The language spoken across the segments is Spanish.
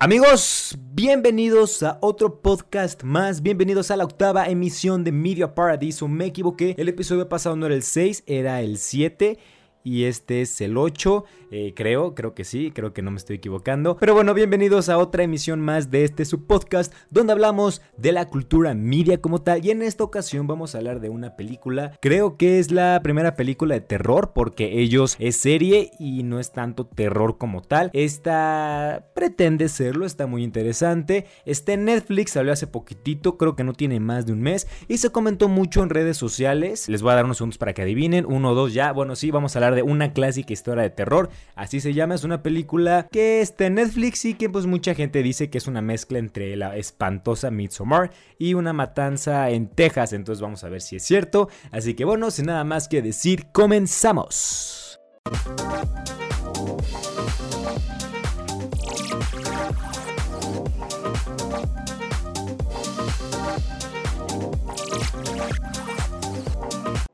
Amigos, bienvenidos a otro podcast más, bienvenidos a la octava emisión de Media Paradiso. Me equivoqué, el episodio pasado no era el 6, era el 7 y este es el 8. Eh, creo, creo que sí, creo que no me estoy equivocando. Pero bueno, bienvenidos a otra emisión más de este subpodcast donde hablamos de la cultura media como tal. Y en esta ocasión vamos a hablar de una película. Creo que es la primera película de terror porque ellos es serie y no es tanto terror como tal. Esta pretende serlo, está muy interesante. Está en Netflix, salió hace poquitito, creo que no tiene más de un mes. Y se comentó mucho en redes sociales. Les voy a dar unos segundos para que adivinen. Uno o dos ya. Bueno, sí, vamos a hablar de una clásica historia de terror. Así se llama, es una película que está en Netflix y que pues mucha gente dice que es una mezcla entre la espantosa Midsommar y una matanza en Texas. Entonces vamos a ver si es cierto. Así que bueno, sin nada más que decir, comenzamos.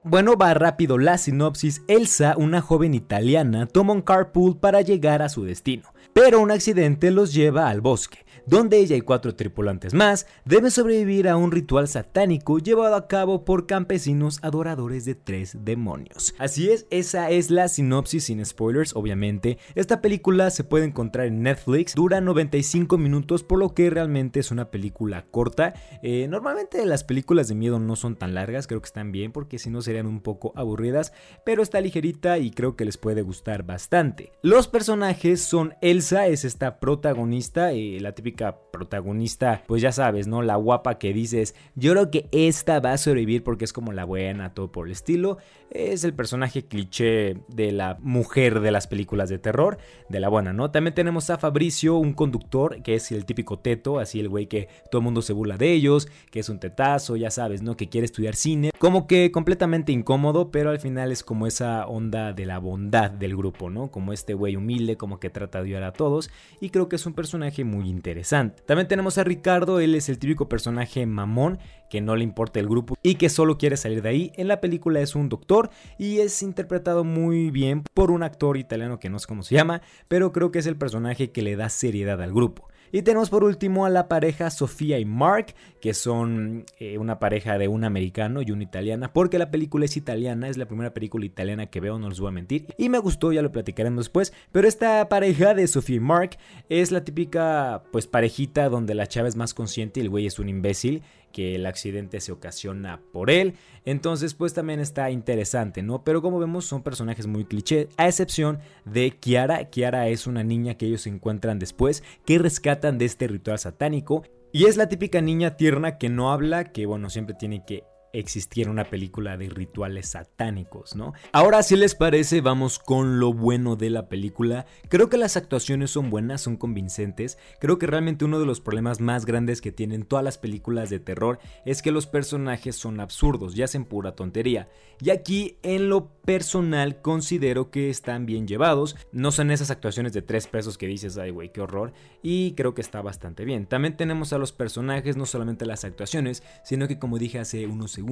Bueno, va rápido la sinopsis. Elsa, una joven italiana, toma un carpool para llegar a su destino, pero un accidente los lleva al bosque donde ella y cuatro tripulantes más deben sobrevivir a un ritual satánico llevado a cabo por campesinos adoradores de tres demonios. Así es, esa es la sinopsis sin spoilers, obviamente. Esta película se puede encontrar en Netflix, dura 95 minutos, por lo que realmente es una película corta. Eh, normalmente las películas de miedo no son tan largas, creo que están bien porque si no serían un poco aburridas, pero está ligerita y creo que les puede gustar bastante. Los personajes son Elsa, es esta protagonista, eh, la típica protagonista, pues ya sabes, ¿no? La guapa que dices, yo creo que esta va a sobrevivir porque es como la buena, todo por el estilo. Es el personaje cliché de la mujer de las películas de terror, de la buena, ¿no? También tenemos a Fabricio, un conductor, que es el típico teto, así el güey que todo el mundo se burla de ellos, que es un tetazo, ya sabes, ¿no? Que quiere estudiar cine. Como que completamente incómodo, pero al final es como esa onda de la bondad del grupo, ¿no? Como este güey humilde, como que trata de ayudar a todos. Y creo que es un personaje muy interesante. También tenemos a Ricardo, él es el típico personaje mamón que no le importa el grupo y que solo quiere salir de ahí. En la película es un doctor y es interpretado muy bien por un actor italiano que no sé cómo se llama, pero creo que es el personaje que le da seriedad al grupo. Y tenemos por último a la pareja Sofía y Mark, que son eh, una pareja de un americano y una italiana, porque la película es italiana, es la primera película italiana que veo, no les voy a mentir, y me gustó, ya lo platicaremos después, pero esta pareja de Sofía y Mark es la típica pues parejita donde la chava es más consciente y el güey es un imbécil que el accidente se ocasiona por él. Entonces, pues también está interesante, ¿no? Pero como vemos, son personajes muy cliché, a excepción de Kiara. Kiara es una niña que ellos encuentran después, que rescatan de este ritual satánico. Y es la típica niña tierna que no habla, que bueno, siempre tiene que existiera una película de rituales satánicos, ¿no? Ahora, si les parece, vamos con lo bueno de la película. Creo que las actuaciones son buenas, son convincentes. Creo que realmente uno de los problemas más grandes que tienen todas las películas de terror es que los personajes son absurdos y hacen pura tontería. Y aquí, en lo personal, considero que están bien llevados. No son esas actuaciones de tres pesos que dices, ay, güey, qué horror. Y creo que está bastante bien. También tenemos a los personajes, no solamente las actuaciones, sino que, como dije hace unos segundos,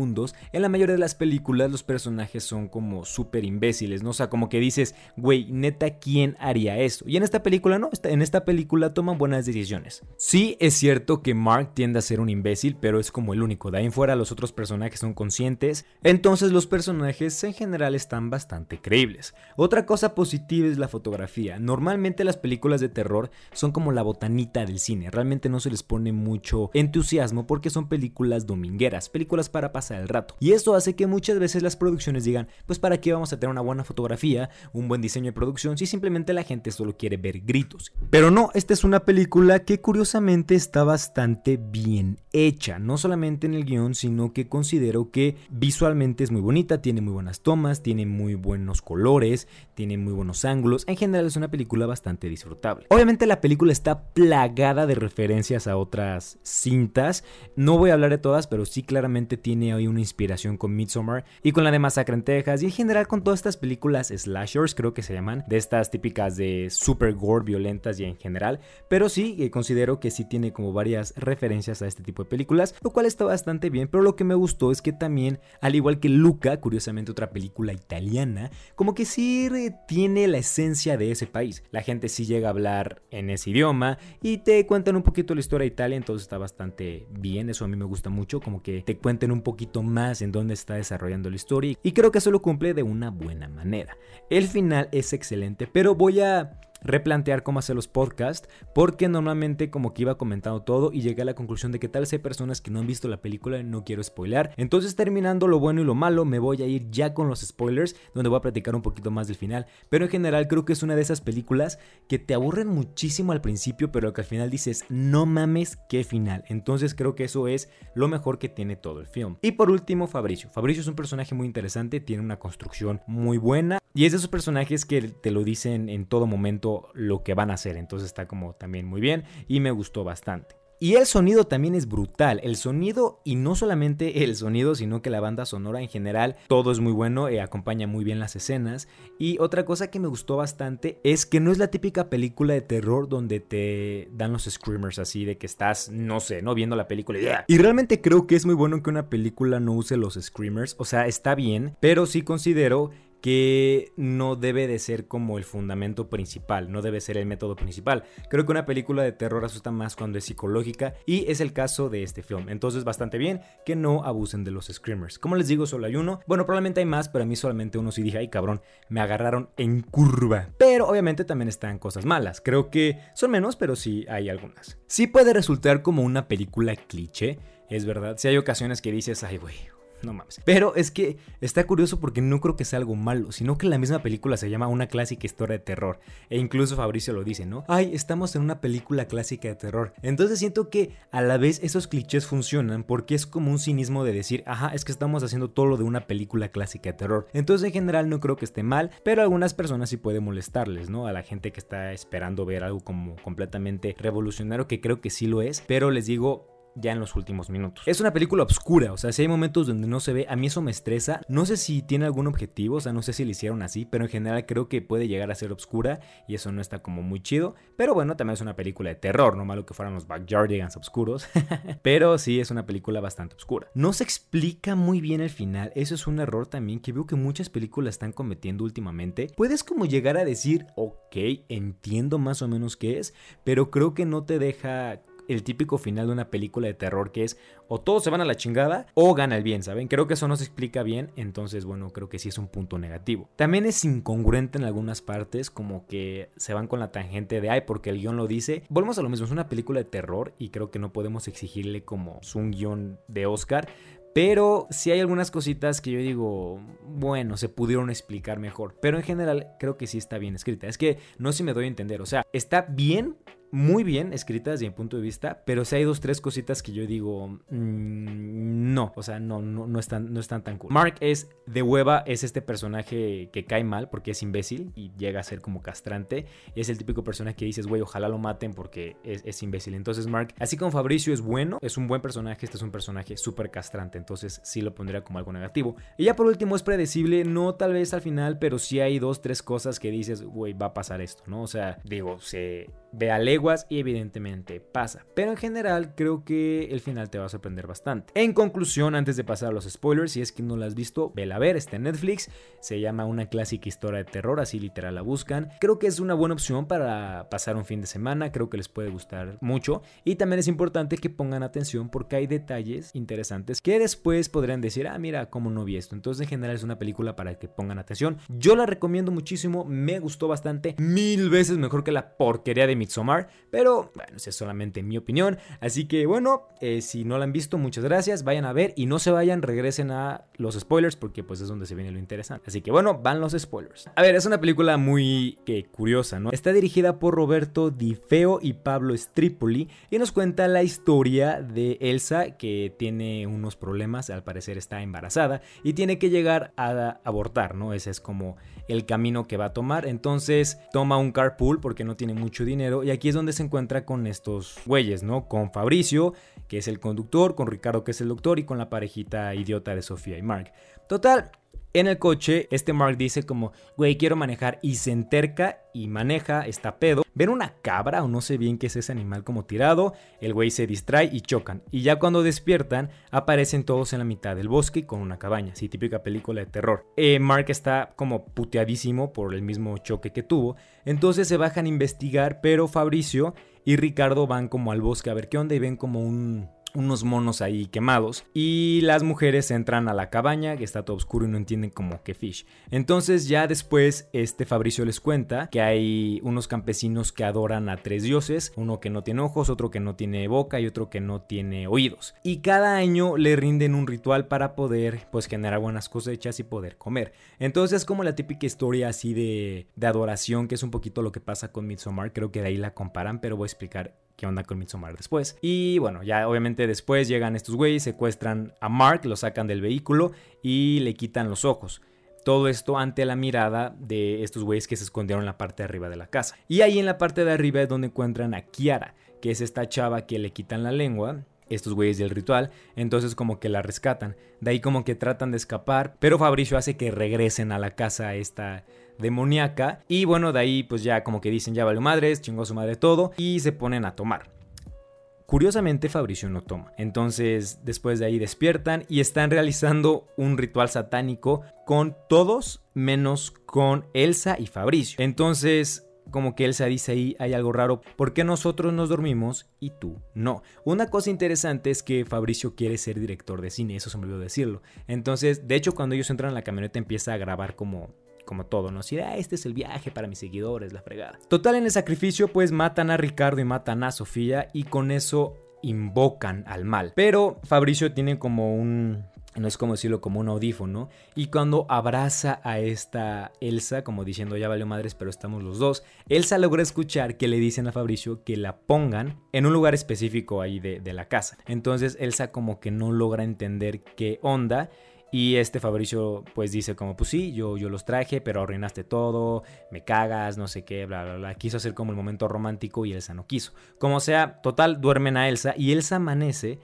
en la mayoría de las películas los personajes son como súper imbéciles, ¿no? O sea, como que dices, güey, neta, ¿quién haría eso? Y en esta película no, en esta película toman buenas decisiones. Sí, es cierto que Mark tiende a ser un imbécil, pero es como el único. De ahí en fuera los otros personajes son conscientes, entonces los personajes en general están bastante creíbles. Otra cosa positiva es la fotografía. Normalmente las películas de terror son como la botanita del cine, realmente no se les pone mucho entusiasmo porque son películas domingueras, películas para pasar rato. Y esto hace que muchas veces las producciones digan, pues para qué vamos a tener una buena fotografía, un buen diseño de producción, si simplemente la gente solo quiere ver gritos. Pero no, esta es una película que curiosamente está bastante bien hecha, no solamente en el guion, sino que considero que visualmente es muy bonita, tiene muy buenas tomas, tiene muy buenos colores, tiene muy buenos ángulos, en general es una película bastante disfrutable. Obviamente la película está plagada de referencias a otras cintas, no voy a hablar de todas, pero sí claramente tiene tenía hoy una inspiración con Midsommar y con la de Masacre en Texas y en general con todas estas películas slashers, creo que se llaman, de estas típicas de super gore, violentas y en general. Pero sí, eh, considero que sí tiene como varias referencias a este tipo de películas, lo cual está bastante bien. Pero lo que me gustó es que también, al igual que Luca, curiosamente otra película italiana, como que sí tiene la esencia de ese país. La gente sí llega a hablar en ese idioma y te cuentan un poquito la historia de Italia, entonces está bastante bien. Eso a mí me gusta mucho, como que te cuenten un poquito más en dónde está desarrollando la historia y creo que eso lo cumple de una buena manera. El final es excelente, pero voy a replantear cómo hacer los podcasts, porque normalmente como que iba comentando todo y llegué a la conclusión de que tal vez hay personas que no han visto la película y no quiero spoiler. Entonces terminando lo bueno y lo malo, me voy a ir ya con los spoilers, donde voy a platicar un poquito más del final. Pero en general creo que es una de esas películas que te aburren muchísimo al principio, pero que al final dices, no mames, qué final. Entonces creo que eso es lo mejor que tiene todo el film. Y por último, Fabricio. Fabricio es un personaje muy interesante, tiene una construcción muy buena y es de esos personajes que te lo dicen en todo momento lo que van a hacer. Entonces está como también muy bien y me gustó bastante. Y el sonido también es brutal. El sonido, y no solamente el sonido, sino que la banda sonora en general, todo es muy bueno, eh, acompaña muy bien las escenas. Y otra cosa que me gustó bastante es que no es la típica película de terror donde te dan los screamers así de que estás, no sé, no viendo la película y, y realmente creo que es muy bueno que una película no use los screamers. O sea, está bien, pero sí considero que no debe de ser como el fundamento principal, no debe ser el método principal. Creo que una película de terror asusta más cuando es psicológica y es el caso de este film. Entonces bastante bien que no abusen de los screamers. Como les digo, solo hay uno. Bueno, probablemente hay más, pero a mí solamente uno sí dije, ay cabrón, me agarraron en curva. Pero obviamente también están cosas malas. Creo que son menos, pero sí hay algunas. Sí puede resultar como una película cliché, es verdad. Si hay ocasiones que dices, ay güey, no mames. Pero es que está curioso porque no creo que sea algo malo, sino que la misma película se llama una clásica historia de terror. E incluso Fabricio lo dice, ¿no? Ay, estamos en una película clásica de terror. Entonces siento que a la vez esos clichés funcionan porque es como un cinismo de decir, ajá, es que estamos haciendo todo lo de una película clásica de terror. Entonces en general no creo que esté mal, pero a algunas personas sí puede molestarles, ¿no? A la gente que está esperando ver algo como completamente revolucionario, que creo que sí lo es, pero les digo, ya en los últimos minutos. Es una película oscura, o sea, si hay momentos donde no se ve, a mí eso me estresa. No sé si tiene algún objetivo, o sea, no sé si lo hicieron así, pero en general creo que puede llegar a ser oscura y eso no está como muy chido. Pero bueno, también es una película de terror, no malo que fueran los Backyardigans oscuros, pero sí es una película bastante oscura. No se explica muy bien el final, eso es un error también que veo que muchas películas están cometiendo últimamente. Puedes como llegar a decir, ok, entiendo más o menos qué es, pero creo que no te deja el típico final de una película de terror que es o todos se van a la chingada o gana el bien, ¿saben? Creo que eso no se explica bien, entonces bueno, creo que sí es un punto negativo. También es incongruente en algunas partes, como que se van con la tangente de, ay, porque el guion lo dice. Volvemos a lo mismo, es una película de terror y creo que no podemos exigirle como un guion de Oscar, pero sí hay algunas cositas que yo digo, bueno, se pudieron explicar mejor. Pero en general creo que sí está bien escrita. Es que no sé si me doy a entender. O sea, está bien, muy bien escritas desde mi punto de vista, pero si hay dos, tres cositas que yo digo, mm, no, o sea, no, no, no, están, no están tan cool. Mark es de hueva, es este personaje que cae mal porque es imbécil y llega a ser como castrante. Es el típico personaje que dices, güey, ojalá lo maten porque es, es, imbécil. Entonces, Mark, así como Fabricio es bueno, es un buen personaje, este es un personaje súper castrante, entonces sí lo pondría como algo negativo. Y ya por último es predecible, no tal vez al final, pero sí hay dos, tres cosas que dices, güey, va a pasar esto, ¿no? O sea, digo, se ve a y evidentemente pasa. Pero en general creo que el final te va a sorprender bastante. En conclusión, antes de pasar a los spoilers, si es que no la has visto, vela a ver, está en Netflix. Se llama Una clásica historia de terror, así literal la buscan. Creo que es una buena opción para pasar un fin de semana, creo que les puede gustar mucho. Y también es importante que pongan atención porque hay detalles interesantes que después podrían decir, ah, mira, cómo no vi esto. Entonces en general es una película para que pongan atención. Yo la recomiendo muchísimo, me gustó bastante, mil veces mejor que la porquería de Midsommar, pero bueno, esa es solamente mi opinión. Así que bueno, eh, si no la han visto, muchas gracias, vayan a ver y no se vayan, regresen a los spoilers porque pues es donde se viene lo interesante. Así que bueno, van los spoilers. A ver, es una película muy que, curiosa, ¿no? Está dirigida por Roberto Di Feo y Pablo Stripoli y nos cuenta la historia de Elsa que tiene unos problemas, al parecer está embarazada y tiene que llegar a abortar, ¿no? Ese es como el camino que va a tomar. Entonces toma un carpool porque no tiene mucho dinero y aquí es donde donde se encuentra con estos güeyes, ¿no? Con Fabricio, que es el conductor, con Ricardo, que es el doctor, y con la parejita idiota de Sofía y Mark. Total, en el coche, este Mark dice como, güey, quiero manejar y se enterca y maneja, está pedo. Ven una cabra o no sé bien qué es ese animal como tirado, el güey se distrae y chocan. Y ya cuando despiertan, aparecen todos en la mitad del bosque con una cabaña, sí, típica película de terror. Eh, Mark está como puteadísimo por el mismo choque que tuvo, entonces se bajan a investigar, pero Fabricio y Ricardo van como al bosque a ver qué onda y ven como un unos monos ahí quemados y las mujeres entran a la cabaña que está todo oscuro y no entienden como que fish. Entonces ya después este Fabricio les cuenta que hay unos campesinos que adoran a tres dioses, uno que no tiene ojos, otro que no tiene boca y otro que no tiene oídos. Y cada año le rinden un ritual para poder pues generar buenas cosechas y poder comer. Entonces es como la típica historia así de, de adoración que es un poquito lo que pasa con Midsommar, creo que de ahí la comparan, pero voy a explicar qué onda con Midsommar después. Y bueno, ya obviamente después llegan estos güeyes, secuestran a Mark, lo sacan del vehículo y le quitan los ojos. Todo esto ante la mirada de estos güeyes que se escondieron en la parte de arriba de la casa. Y ahí en la parte de arriba es donde encuentran a Kiara, que es esta chava que le quitan la lengua estos güeyes del ritual, entonces como que la rescatan. De ahí como que tratan de escapar, pero Fabricio hace que regresen a la casa esta demoníaca. Y bueno, de ahí pues ya como que dicen ya vale madres, chingó su madre todo y se ponen a tomar. Curiosamente Fabricio no toma. Entonces después de ahí despiertan y están realizando un ritual satánico con todos menos con Elsa y Fabricio. Entonces como que Elsa dice ahí hay algo raro, ¿por qué nosotros nos dormimos y tú no? Una cosa interesante es que Fabricio quiere ser director de cine, eso se me olvidó decirlo. Entonces, de hecho, cuando ellos entran en la camioneta empieza a grabar como como todo, ¿no? Si ah, este es el viaje para mis seguidores, la fregada. Total, en el sacrificio, pues matan a Ricardo y matan a Sofía y con eso invocan al mal. Pero Fabricio tiene como un no es como decirlo como un audífono, y cuando abraza a esta Elsa, como diciendo ya valió madres, pero estamos los dos, Elsa logra escuchar que le dicen a Fabricio que la pongan en un lugar específico ahí de, de la casa. Entonces Elsa como que no logra entender qué onda y este Fabricio pues dice como, pues sí, yo, yo los traje, pero arruinaste todo, me cagas, no sé qué, bla, bla, bla. Quiso hacer como el momento romántico y Elsa no quiso. Como sea, total, duermen a Elsa y Elsa amanece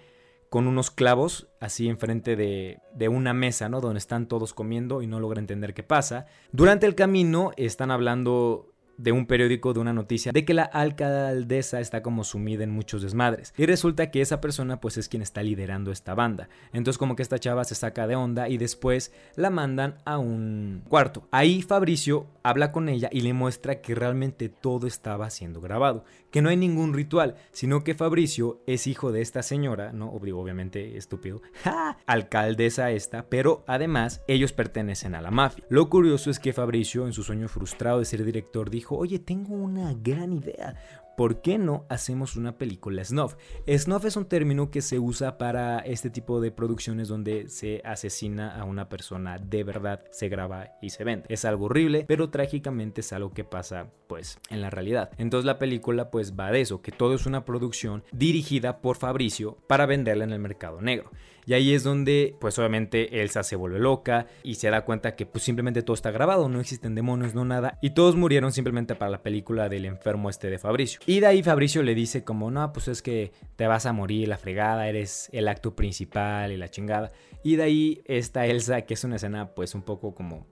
con unos clavos así enfrente de, de una mesa, ¿no? Donde están todos comiendo y no logra entender qué pasa. Durante el camino están hablando de un periódico de una noticia de que la alcaldesa está como sumida en muchos desmadres. Y resulta que esa persona pues es quien está liderando esta banda. Entonces como que esta chava se saca de onda y después la mandan a un cuarto. Ahí Fabricio habla con ella y le muestra que realmente todo estaba siendo grabado que no hay ningún ritual sino que Fabricio es hijo de esta señora no obviamente estúpido alcaldesa esta pero además ellos pertenecen a la mafia. Lo curioso es que Fabricio en su sueño frustrado de ser director dijo oye, tengo una gran idea. ¿Por qué no hacemos una película snuff? Snuff es un término que se usa para este tipo de producciones donde se asesina a una persona de verdad, se graba y se vende. Es algo horrible, pero trágicamente es algo que pasa pues en la realidad. Entonces la película pues va de eso, que todo es una producción dirigida por Fabricio para venderla en el mercado negro. Y ahí es donde, pues obviamente Elsa se vuelve loca y se da cuenta que pues simplemente todo está grabado, no existen demonios, no nada. Y todos murieron simplemente para la película del enfermo este de Fabricio. Y de ahí Fabricio le dice como, no, pues es que te vas a morir, la fregada, eres el acto principal y la chingada. Y de ahí está Elsa, que es una escena pues un poco como,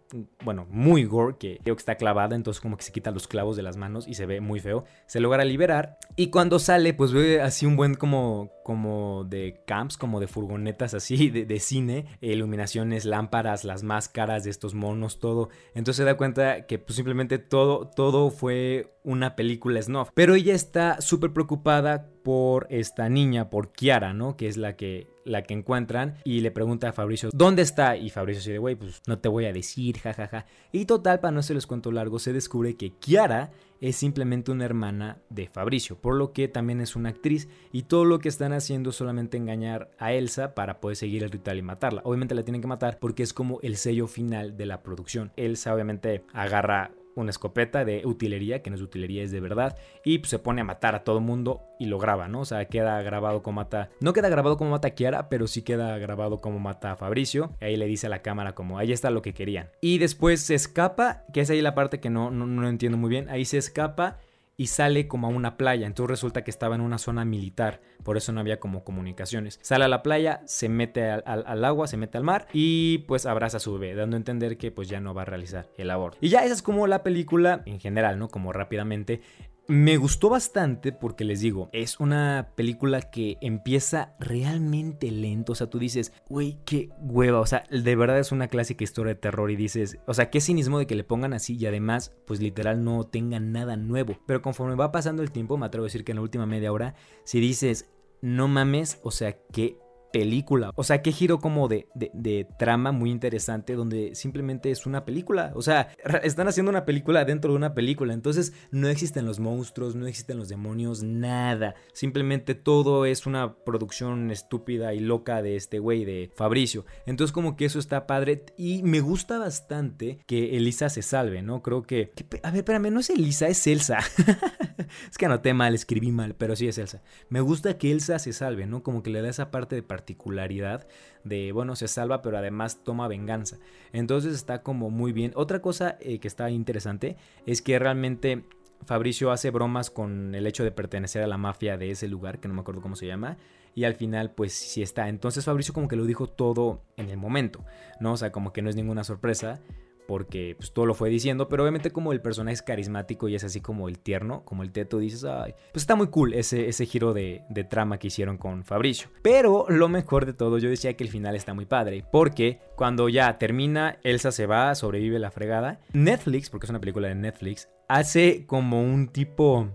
bueno, muy gore, que creo que está clavada, entonces como que se quita los clavos de las manos y se ve muy feo. Se logra liberar y cuando sale pues ve así un buen como, como de camps, como de furgonetas así, de, cine, iluminaciones, lámparas, las máscaras de estos monos, todo. Entonces se da cuenta que pues simplemente todo, todo fue una película snuff. Pero ella está súper preocupada por esta niña, por Kiara, ¿no? Que es la que la que encuentran y le pregunta a Fabricio dónde está y Fabricio dice, güey, pues no te voy a decir, jajaja. Y total, para no se les cuento largo, se descubre que Kiara es simplemente una hermana de Fabricio, por lo que también es una actriz y todo lo que están haciendo es solamente engañar a Elsa para poder seguir el ritual y matarla. Obviamente la tienen que matar porque es como el sello final de la producción. Elsa obviamente agarra una escopeta de utilería, que no es utilería, es de verdad, y pues, se pone a matar a todo mundo y lo graba, ¿no? O sea, queda grabado como mata, no queda grabado como mata a Kiara, pero sí queda grabado como mata a Fabricio, y ahí le dice a la cámara como, ahí está lo que querían. Y después se escapa, que es ahí la parte que no, no, no entiendo muy bien, ahí se escapa y sale como a una playa. Entonces resulta que estaba en una zona militar, por eso no había como comunicaciones. Sale a la playa, se mete al, agua, se mete al mar y pues abraza a su bebé, dando a entender que pues ya no va a realizar el aborto. Y ya esa es como la película en general, ¿no? Como rápidamente. Me gustó bastante porque les digo, es una película que empieza realmente lento. O sea, tú dices, güey, qué hueva. O sea, de verdad es una clásica historia de terror y dices, o sea, qué cinismo de que le pongan así y además, pues literal no tenga nada nuevo. Pero conforme va pasando el tiempo, me atrevo a decir que en la última media hora, si dices, no mames, o sea, qué película. O sea, qué giro como de, de, trama muy interesante donde simplemente es una película. O sea, están haciendo una película dentro de una película. Entonces no existen los monstruos, no existen los demonios, nada. Simplemente todo es una producción estúpida y loca de este güey, de Fabricio. Entonces como que eso está padre y me gusta bastante que Elisa se salve, ¿no? Creo que... a ver, espérame, no es Elisa, es Elsa. es que anoté mal, escribí mal, pero sí es Elsa. Me gusta que Elsa se salve, ¿no? Como que le da esa parte de particularidad de, bueno, se salva, pero además toma venganza. Entonces está como muy bien. Otra cosa eh, que está interesante es que realmente Fabricio hace bromas con el hecho de pertenecer a la mafia de ese lugar, que no me acuerdo cómo se llama, y al final pues sí está. Entonces Fabricio como que lo dijo todo en el momento, ¿no? O sea, como que no es ninguna sorpresa porque pues todo lo fue diciendo, pero obviamente como el personaje es carismático y es así como el tierno, como el teto, dices, ay, pues está muy cool ese, ese giro de, de, trama que hicieron con Fabricio. Pero lo mejor de todo, yo decía que el final está muy padre, porque cuando ya termina, Elsa se va, sobrevive la fregada, Netflix, porque es una película de Netflix, hace como un tipo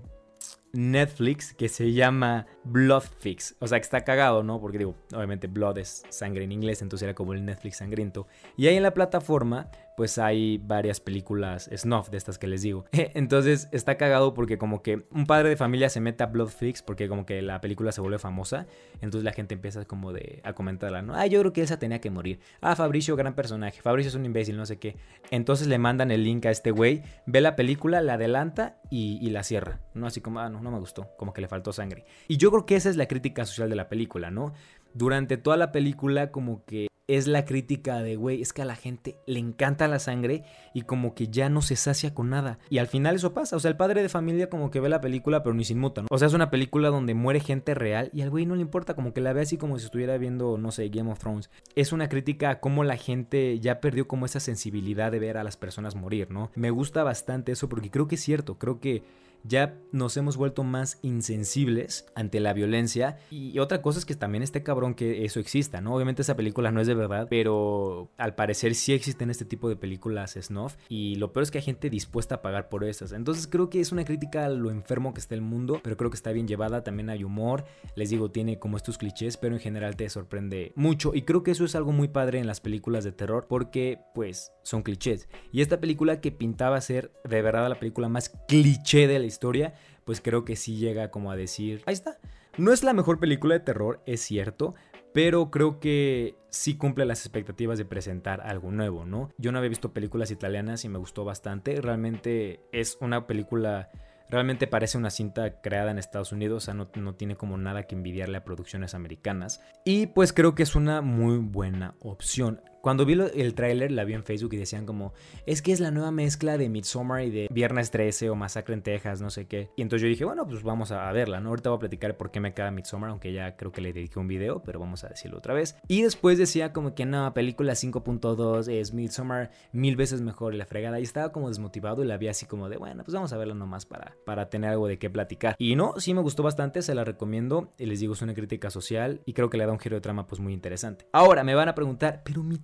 Netflix que se llama Bloodfix. O sea, que está cagado, ¿no? Porque digo, obviamente Blood es sangre en inglés, entonces era como el Netflix sangriento. Y ahí en la plataforma, pues hay varias películas snuff de estas que les digo. Entonces está cagado porque como que un padre de familia se mete a Bloodfix porque como que la película se vuelve famosa. Entonces la gente empieza como de a comentarla, ¿no? Ah, yo creo que esa tenía que morir. Ah, Fabricio, gran personaje. Fabricio es un imbécil, no sé qué. Entonces le mandan el link a este güey, ve la película, la adelanta y, y la cierra. No así como, ah, no, no me gustó. Como que le faltó sangre. Y yo creo que esa es la crítica social de la película, ¿no? Durante toda la película como que es la crítica de, güey, es que a la gente le encanta la sangre y como que ya no se sacia con nada. Y al final eso pasa, o sea, el padre de familia como que ve la película pero ni se inmuta, ¿no? O sea, es una película donde muere gente real y al güey no le importa, como que la ve así como si estuviera viendo, no sé, Game of Thrones. Es una crítica a cómo la gente ya perdió como esa sensibilidad de ver a las personas morir, ¿no? Me gusta bastante eso porque creo que es cierto, creo que ya nos hemos vuelto más insensibles ante la violencia. Y otra cosa es que también esté cabrón que eso exista, ¿no? Obviamente esa película no es de verdad, pero al parecer sí existen este tipo de películas snuff. Y lo peor es que hay gente dispuesta a pagar por esas. Entonces creo que es una crítica a lo enfermo que está el mundo, pero creo que está bien llevada. También hay humor. Les digo, tiene como estos clichés, pero en general te sorprende mucho. Y creo que eso es algo muy padre en las películas de terror, porque pues son clichés. Y esta película que pintaba ser de verdad la película más cliché de la historia, pues creo que sí llega como a decir, ahí está. No es la mejor película de terror, es cierto, pero creo que sí cumple las expectativas de presentar algo nuevo, ¿no? Yo no había visto películas italianas y me gustó bastante, realmente es una película... Realmente parece una cinta creada en Estados Unidos, o sea, no, no, tiene como nada que envidiarle a producciones americanas. Y pues creo que es una muy buena opción. Cuando vi el tráiler, la vi en Facebook y decían como, es que es la nueva mezcla de Midsommar y de Viernes 13 o Masacre en Texas, no sé qué. Y entonces yo dije, bueno, pues vamos a verla, ¿no? Ahorita voy a platicar por qué me queda Midsommar, aunque ya creo que le dediqué un video, pero vamos a decirlo otra vez. Y después decía como que no, película 5.2 es Midsommar mil veces mejor y la fregada. Y estaba como desmotivado y la vi así como de, bueno, pues vamos a verla nomás para, para tener algo de qué platicar. Y no, sí me gustó bastante, se la recomiendo. Y les digo, es una crítica social y creo que le da un giro de trama pues muy interesante. Ahora me van a preguntar, pero mi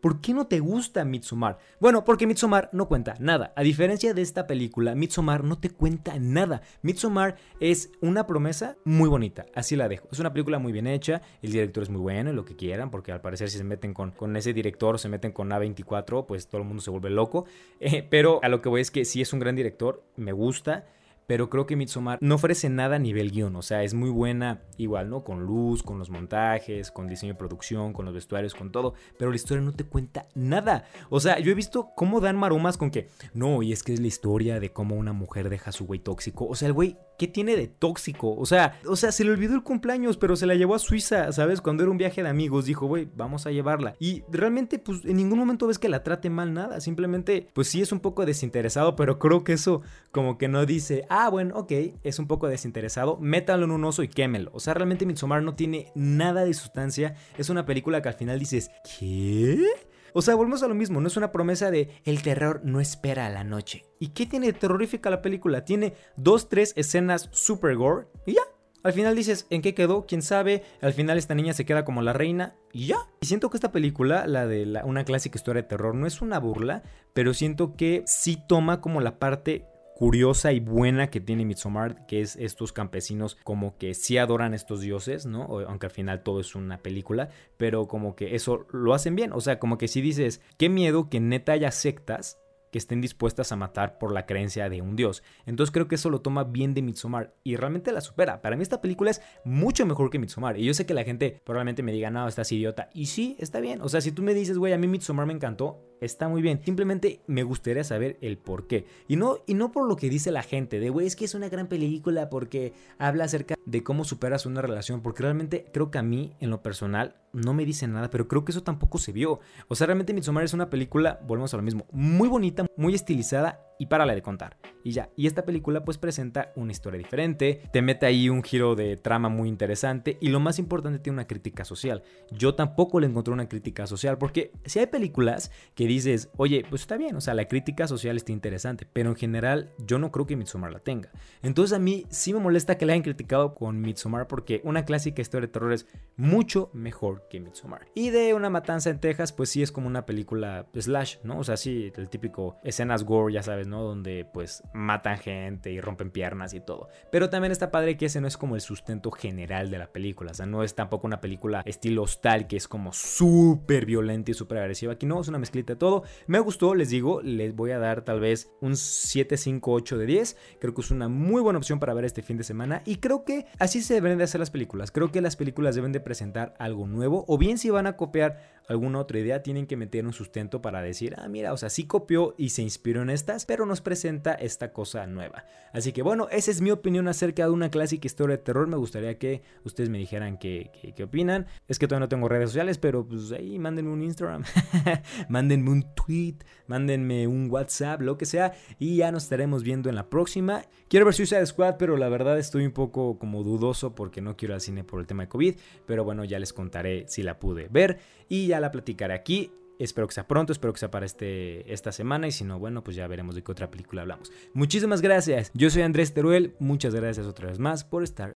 ¿por qué no te gusta Midsommar? Bueno, porque Midsommar no cuenta nada. A diferencia de esta película, Midsommar no te cuenta nada. Midsommar es una promesa muy bonita, así la dejo. Es una película muy bien hecha, el director es muy bueno y lo que quieran, porque al parecer si se meten con, con ese director, se meten con A24, pues todo el mundo se vuelve loco. Eh, pero a lo que voy es que sí es un gran director, me gusta pero creo que Midsommar no ofrece nada a nivel guion, o sea, es muy buena igual, ¿no? Con luz, con los montajes, con diseño de producción, con los vestuarios, con todo, pero la historia no te cuenta nada. O sea, yo he visto cómo dan maromas con que, no, y es que es la historia de cómo una mujer deja a su güey tóxico. O sea, el güey ¿Qué tiene de tóxico? O sea, o sea, se le olvidó el cumpleaños, pero se la llevó a Suiza, ¿sabes? Cuando era un viaje de amigos, dijo, güey, vamos a llevarla. Y realmente, pues, en ningún momento ves que la trate mal nada. Simplemente, pues sí es un poco desinteresado, pero creo que eso como que no dice, ah, bueno, ok, es un poco desinteresado, métalo en un oso y quémelo. O sea, realmente Midsommar no tiene nada de sustancia. Es una película que al final dices, ¿qué? O sea, volvemos a lo mismo, no es una promesa de el terror no espera a la noche. ¿Y qué tiene de terrorífica la película? Tiene dos, tres escenas super gore y ya. Al final dices, ¿en qué quedó? ¿Quién sabe? Al final esta niña se queda como la reina y ya. Y siento que esta película, la de una clásica historia de terror, no es una burla, pero siento que sí toma como la parte curiosa y buena que tiene Midsommar, que es estos campesinos como que sí adoran a estos dioses, ¿no? Aunque al final todo es una película, pero como que eso lo hacen bien, o sea, como que si dices, qué miedo que neta haya sectas que estén dispuestas a matar por la creencia de un dios. Entonces creo que eso lo toma bien de Midsommar y realmente la supera. Para mí esta película es mucho mejor que Midsommar. Y yo sé que la gente probablemente me diga, no, estás idiota. Y sí, está bien. O sea, si tú me dices, güey, a mí Midsommar me encantó, está muy bien. Simplemente me gustaría saber el por qué. Y no, y no por lo que dice la gente, de, güey, es que es una gran película porque habla acerca de cómo superas una relación. Porque realmente creo que a mí, en lo personal, no me dice nada, pero creo que eso tampoco se vio. O sea, realmente Midsommar es una película, volvemos a lo mismo, muy bonita, muy estilizada y la de contar. Y ya, y esta película pues presenta una historia diferente, te mete ahí un giro de trama muy interesante y lo más importante tiene una crítica social. Yo tampoco le encontré una crítica social porque si hay películas que dices, oye, pues está bien, o sea, la crítica social está interesante, pero en general yo no creo que Midsommar la tenga. Entonces a mí sí me molesta que la hayan criticado con Midsommar porque una clásica historia de terror es mucho mejor que Midsommar. Y de una matanza en Texas pues sí es como una película slash, ¿no? O sea, sí, el típico escenas gore, ya sabes, donde pues matan gente y rompen piernas y todo. Pero también está padre que ese no es como el sustento general de la película. O sea, no es tampoco una película estilo hostal que es como súper violenta y súper agresiva. Aquí no, es una mezclita de todo. Me gustó, les digo, les voy a dar tal vez un 7, 5, 8 de 10. Creo que es una muy buena opción para ver este fin de semana. Y creo que así se deben de hacer las películas. Creo que las películas deben de presentar algo nuevo. O bien si van a copiar alguna otra idea, tienen que meter un sustento para decir, ah, mira, o sea, sí copió y se inspiró en estas, pero nos presenta esta cosa nueva. Así que bueno, esa es mi opinión acerca de una clásica historia de terror. Me gustaría que ustedes me dijeran qué, qué, opinan. Es que todavía no tengo redes sociales, pero pues ahí mándenme un Instagram, mándenme un tweet, mándenme un WhatsApp, lo que sea, y ya nos estaremos viendo en la próxima. Quiero ver Suicide Squad, pero la verdad estoy un poco como dudoso porque no quiero ir al cine por el tema de COVID, pero bueno, ya les contaré si la pude ver y ya la platicaré aquí. Espero que sea pronto, espero que sea para este, esta semana y si no, bueno, pues ya veremos de qué otra película hablamos. Muchísimas gracias. Yo soy Andrés Teruel, muchas gracias otra vez más por estar